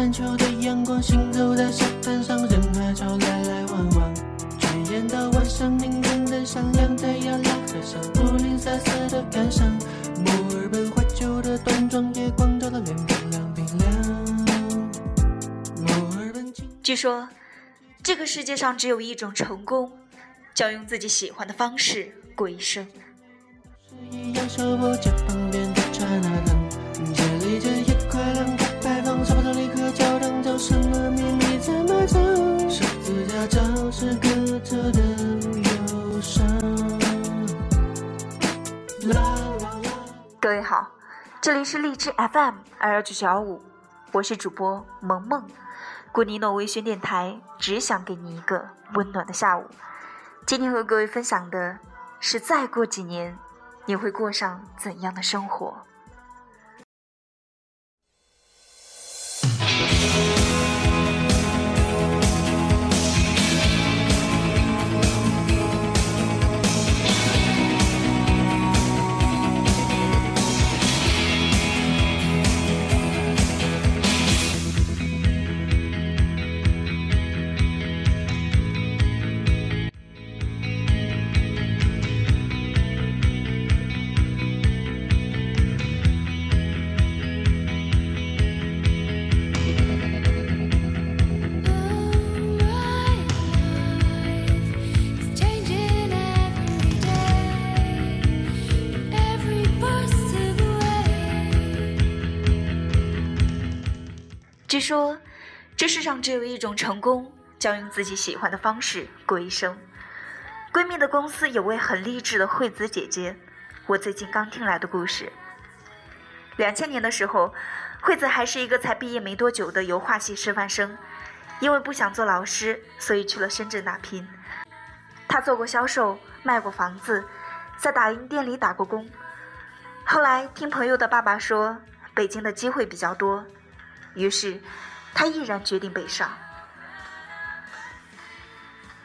受南半球的阳光，行走在沙滩上，人海潮来来往往。转眼到晚上，明灯灯闪亮，太阳拉和尚，布林瑟瑟的感伤。墨尔本怀旧的端庄，夜光照得脸冰凉冰凉。墨尔本据说，这个世界上只有一种成功，叫用自己喜欢的方式过一生。是一样手握着旁边的刹那这里是荔枝 FM 二幺九小五，我是主播萌萌，古尼诺微醺电台，只想给你一个温暖的下午。今天和各位分享的是，再过几年，你会过上怎样的生活？说，这世上只有一种成功，叫用自己喜欢的方式过一生。闺蜜的公司有位很励志的惠子姐姐，我最近刚听来的故事。两千年的时候，惠子还是一个才毕业没多久的油画系师范生，因为不想做老师，所以去了深圳打拼。她做过销售，卖过房子，在打印店里打过工。后来听朋友的爸爸说，北京的机会比较多。于是，他毅然决定北上。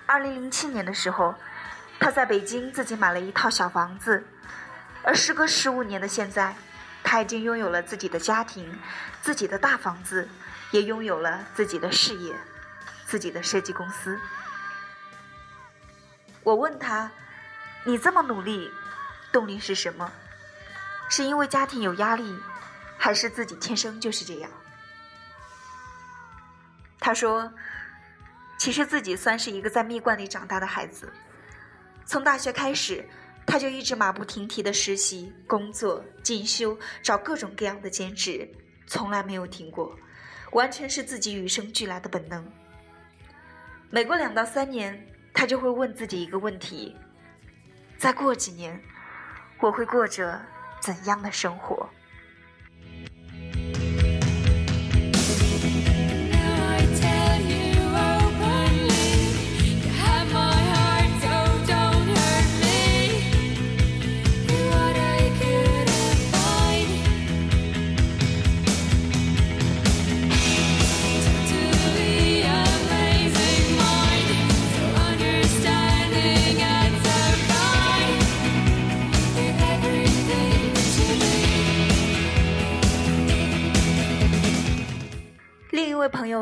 二零零七年的时候，他在北京自己买了一套小房子，而时隔十五年的现在，他已经拥有了自己的家庭、自己的大房子，也拥有了自己的事业、自己的设计公司。我问他：“你这么努力，动力是什么？是因为家庭有压力，还是自己天生就是这样？”他说：“其实自己算是一个在蜜罐里长大的孩子，从大学开始，他就一直马不停蹄的实习、工作、进修，找各种各样的兼职，从来没有停过，完全是自己与生俱来的本能。每过两到三年，他就会问自己一个问题：再过几年，我会过着怎样的生活？”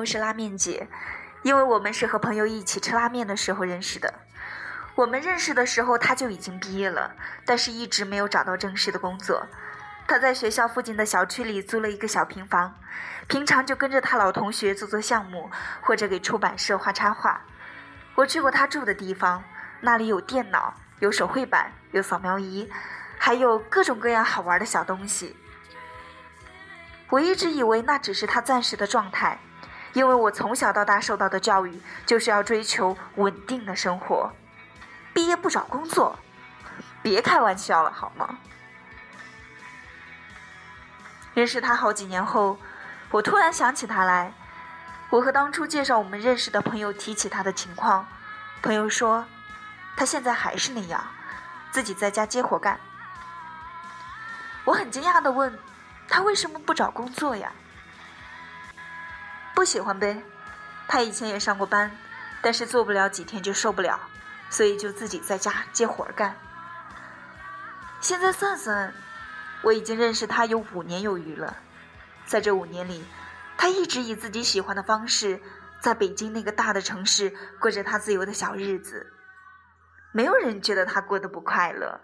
友是拉面姐，因为我们是和朋友一起吃拉面的时候认识的。我们认识的时候，他就已经毕业了，但是一直没有找到正式的工作。他在学校附近的小区里租了一个小平房，平常就跟着他老同学做做项目，或者给出版社画插画。我去过他住的地方，那里有电脑，有手绘板，有扫描仪，还有各种各样好玩的小东西。我一直以为那只是他暂时的状态，因为我从小到大受到的教育就是要追求稳定的生活，毕业不找工作，别开玩笑了好吗？认识他好几年后，我突然想起他来。我和当初介绍我们认识的朋友提起他的情况，朋友说，他现在还是那样，自己在家接活干。我很惊讶的问，他为什么不找工作呀？不喜欢呗。他以前也上过班，但是做不了几天就受不了，所以就自己在家接活儿干。现在算算，我已经认识他有五年有余了，在这五年里，他他一直以自己喜欢的方式，在北京那个大的城市过着他自由的小日子，没有人觉得他过得不快乐。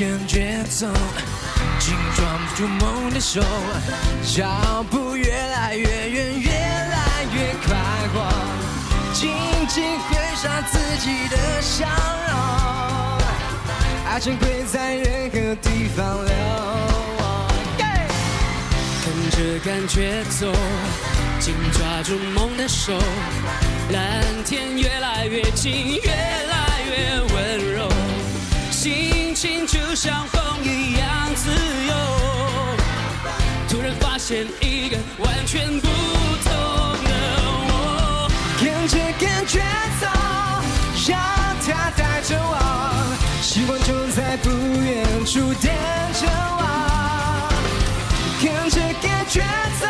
着感觉走，紧抓住梦的手，脚步越来越远，越来越快活，紧紧挥上自己的笑容，爱情会在任何地方流。跟着感觉走，紧抓住梦的手，蓝天越来越近，越来越温柔。心情就像风一样自由。突然发现一个完全不同的我，跟着感觉走，让它带着我，希望就在不远处等着我。跟着感觉走，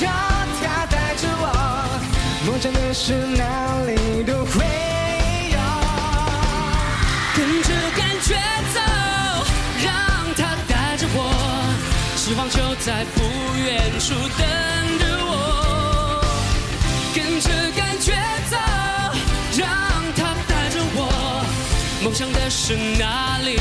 让它带着我，梦想的事哪里都会。跟着感觉走，让它带着我，希望就在不远处等着我。跟着感觉走，让它带着我，梦想的是哪里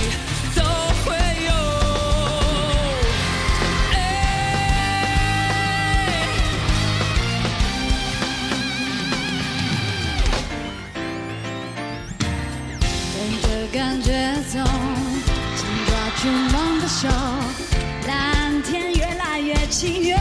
感觉总想抓住梦的手，蓝天越来越近，越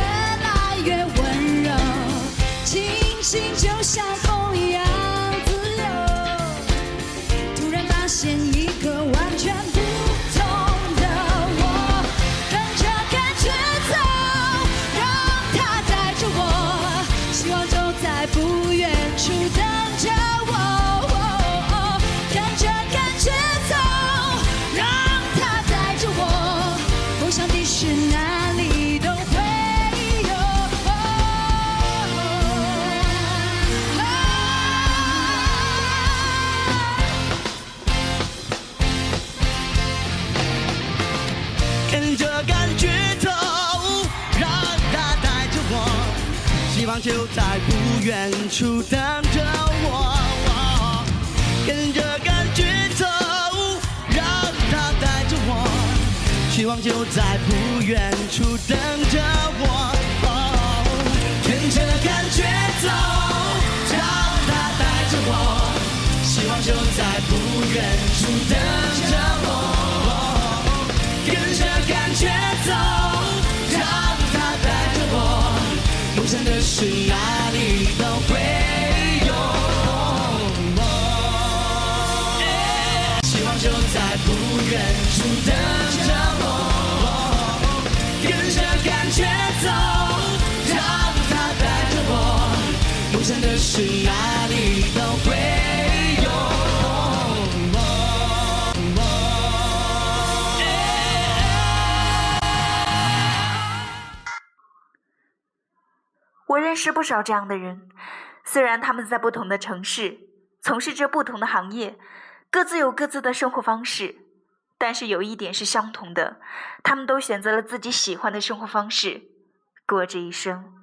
远处等着我。跟着感觉走，让它带着我，希望就在不远处等着我。跟着感觉走，让它带着我，希望就在不远处等着我。跟着感觉走，让它带着我，梦想的事哪是不少这样的人，虽然他们在不同的城市从事着不同的行业，各自有各自的生活方式，但是有一点是相同的，他们都选择了自己喜欢的生活方式，过这一生。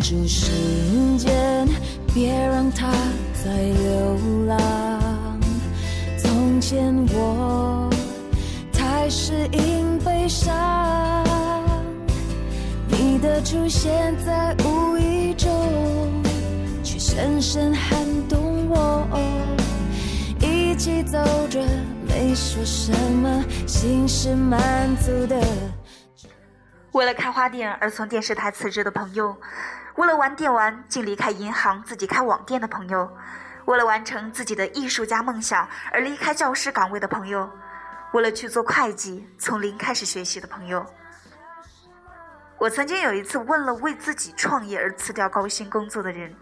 住时间，别让它再流浪。从前我太适应悲伤，你的出现在无意中，却深深撼动我。一起走着，没说什么，心是满足的。为了开花店而从电视台辞职的朋友，为了玩电玩竟离开银行自己开网店的朋友，为了完成自己的艺术家梦想而离开教师岗位的朋友，为了去做会计从零开始学习的朋友。我曾经有一次问了为自己创业而辞掉高薪工作的人，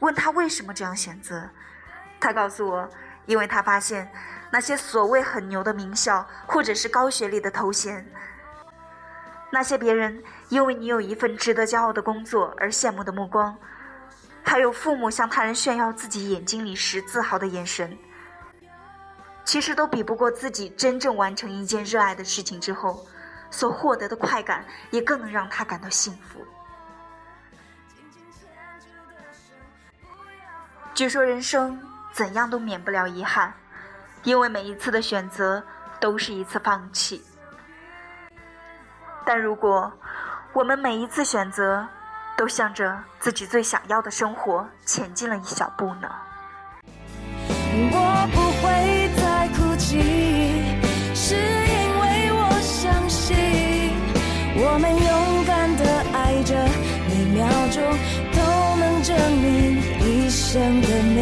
问他为什么这样选择，他告诉我，因为他发现那些所谓很牛的名校或者是高学历的头衔。那些别人因为你有一份值得骄傲的工作而羡慕的目光，还有父母向他人炫耀自己眼睛里时自豪的眼神，其实都比不过自己真正完成一件热爱的事情之后所获得的快感，也更能让他感到幸福。据说人生怎样都免不了遗憾，因为每一次的选择都是一次放弃。但如果我们每一次选择都向着自己最想要的生活前进了一小步呢？我不会再哭泣，是因为我相信，我们勇敢的爱着，每秒钟都能证明一生的美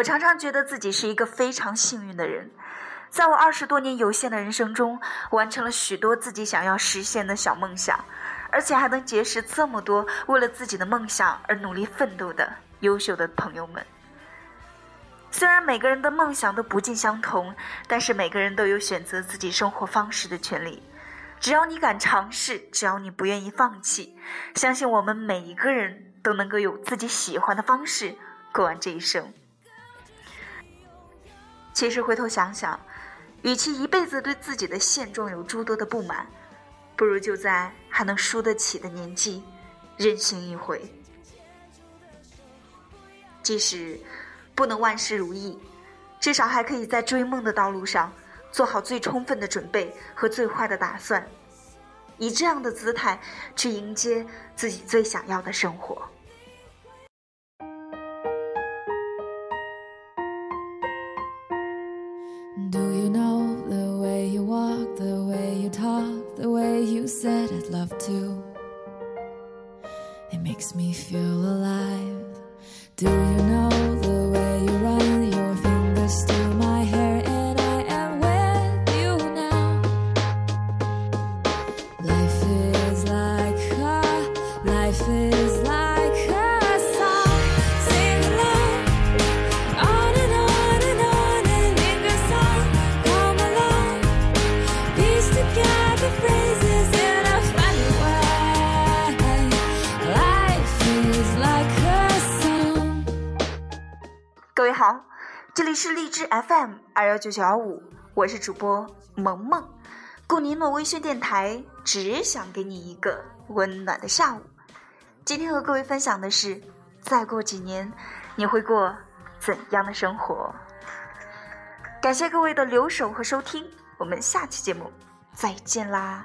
我常常觉得自己是一个非常幸运的人，在我二十多年有限的人生中，完成了许多自己想要实现的小梦想，而且还能结识这么多为了自己的梦想而努力奋斗的优秀的朋友们。虽然每个人的梦想都不尽相同，但是每个人都有选择自己生活方式的权利。只要你敢尝试，只要你不愿意放弃，相信我们每一个人都能够有自己喜欢的方式过完这一生。其实回头想想，与其一辈子对自己的现状有诸多的不满，不如就在还能输得起的年纪，任性一回。即使不能万事如意，至少还可以在追梦的道路上做好最充分的准备和最坏的打算，以这样的姿态去迎接自己最想要的生活。Talk, the way you said I'd love to? It makes me feel alive. Do you know the 这里是荔枝 FM 二幺九九幺五，我是主播萌萌，顾尼诺微醺电台，只想给你一个温暖的下午。今天和各位分享的是，再过几年你会过怎样的生活？感谢各位的留守和收听，我们下期节目再见啦！